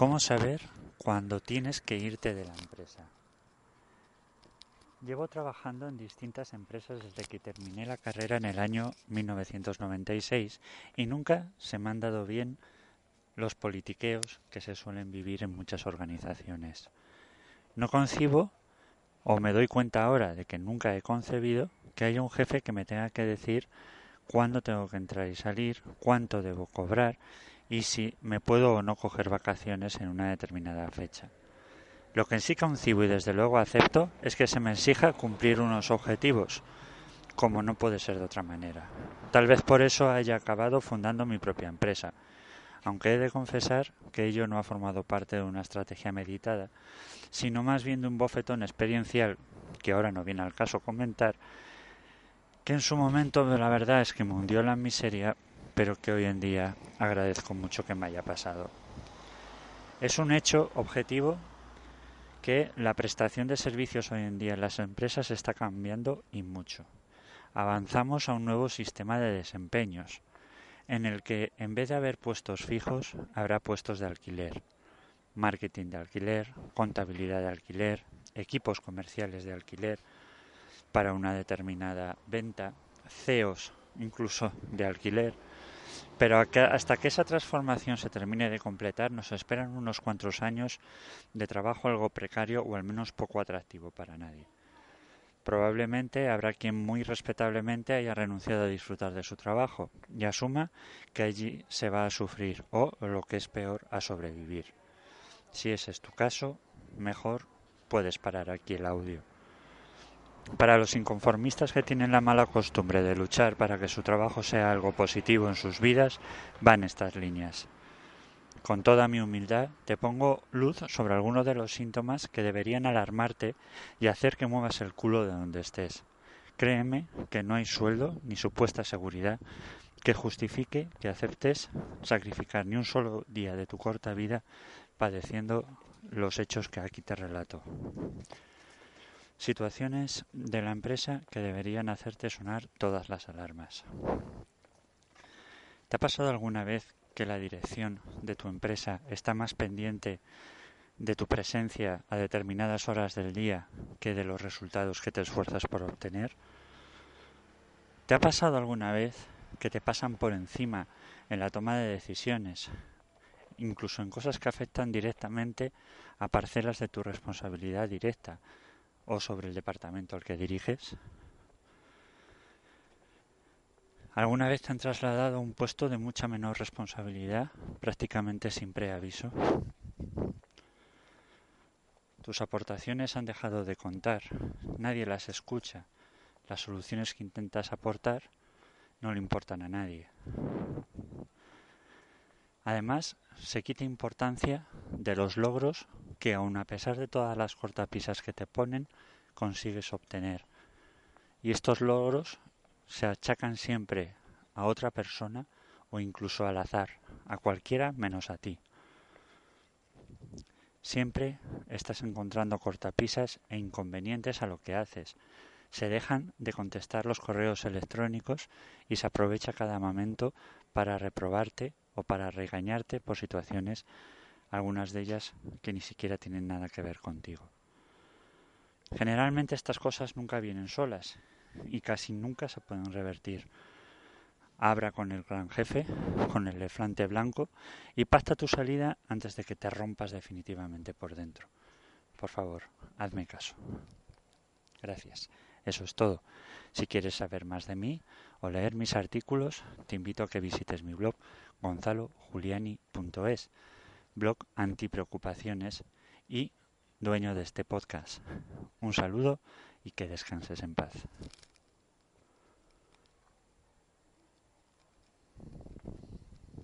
¿Cómo saber cuándo tienes que irte de la empresa? Llevo trabajando en distintas empresas desde que terminé la carrera en el año 1996 y nunca se me han dado bien los politiqueos que se suelen vivir en muchas organizaciones. No concibo, o me doy cuenta ahora de que nunca he concebido, que haya un jefe que me tenga que decir cuándo tengo que entrar y salir, cuánto debo cobrar y si me puedo o no coger vacaciones en una determinada fecha. Lo que sí concibo y desde luego acepto es que se me exija cumplir unos objetivos, como no puede ser de otra manera. Tal vez por eso haya acabado fundando mi propia empresa, aunque he de confesar que ello no ha formado parte de una estrategia meditada, sino más bien de un bofetón experiencial, que ahora no viene al caso comentar, que en su momento la verdad es que me hundió la miseria, pero que hoy en día agradezco mucho que me haya pasado. Es un hecho objetivo que la prestación de servicios hoy en día en las empresas está cambiando y mucho. Avanzamos a un nuevo sistema de desempeños, en el que en vez de haber puestos fijos, habrá puestos de alquiler, marketing de alquiler, contabilidad de alquiler, equipos comerciales de alquiler para una determinada venta, CEOs incluso de alquiler, pero hasta que esa transformación se termine de completar nos esperan unos cuantos años de trabajo algo precario o al menos poco atractivo para nadie. Probablemente habrá quien muy respetablemente haya renunciado a disfrutar de su trabajo y asuma que allí se va a sufrir o, lo que es peor, a sobrevivir. Si ese es tu caso, mejor puedes parar aquí el audio. Para los inconformistas que tienen la mala costumbre de luchar para que su trabajo sea algo positivo en sus vidas, van estas líneas. Con toda mi humildad, te pongo luz sobre algunos de los síntomas que deberían alarmarte y hacer que muevas el culo de donde estés. Créeme que no hay sueldo ni supuesta seguridad que justifique que aceptes sacrificar ni un solo día de tu corta vida padeciendo los hechos que aquí te relato. Situaciones de la empresa que deberían hacerte sonar todas las alarmas. ¿Te ha pasado alguna vez que la dirección de tu empresa está más pendiente de tu presencia a determinadas horas del día que de los resultados que te esfuerzas por obtener? ¿Te ha pasado alguna vez que te pasan por encima en la toma de decisiones, incluso en cosas que afectan directamente a parcelas de tu responsabilidad directa, o sobre el departamento al que diriges? ¿Alguna vez te han trasladado a un puesto de mucha menor responsabilidad, prácticamente sin preaviso? Tus aportaciones han dejado de contar, nadie las escucha, las soluciones que intentas aportar no le importan a nadie. Además, se quita importancia de los logros que aun a pesar de todas las cortapisas que te ponen, consigues obtener. Y estos logros se achacan siempre a otra persona o incluso al azar, a cualquiera menos a ti. Siempre estás encontrando cortapisas e inconvenientes a lo que haces. Se dejan de contestar los correos electrónicos y se aprovecha cada momento para reprobarte o para regañarte por situaciones algunas de ellas que ni siquiera tienen nada que ver contigo. Generalmente estas cosas nunca vienen solas y casi nunca se pueden revertir. Abra con el gran jefe, con el elefante blanco, y pacta tu salida antes de que te rompas definitivamente por dentro. Por favor, hazme caso. Gracias. Eso es todo. Si quieres saber más de mí o leer mis artículos, te invito a que visites mi blog gonzalojuliani.es blog antipreocupaciones y dueño de este podcast. Un saludo y que descanses en paz.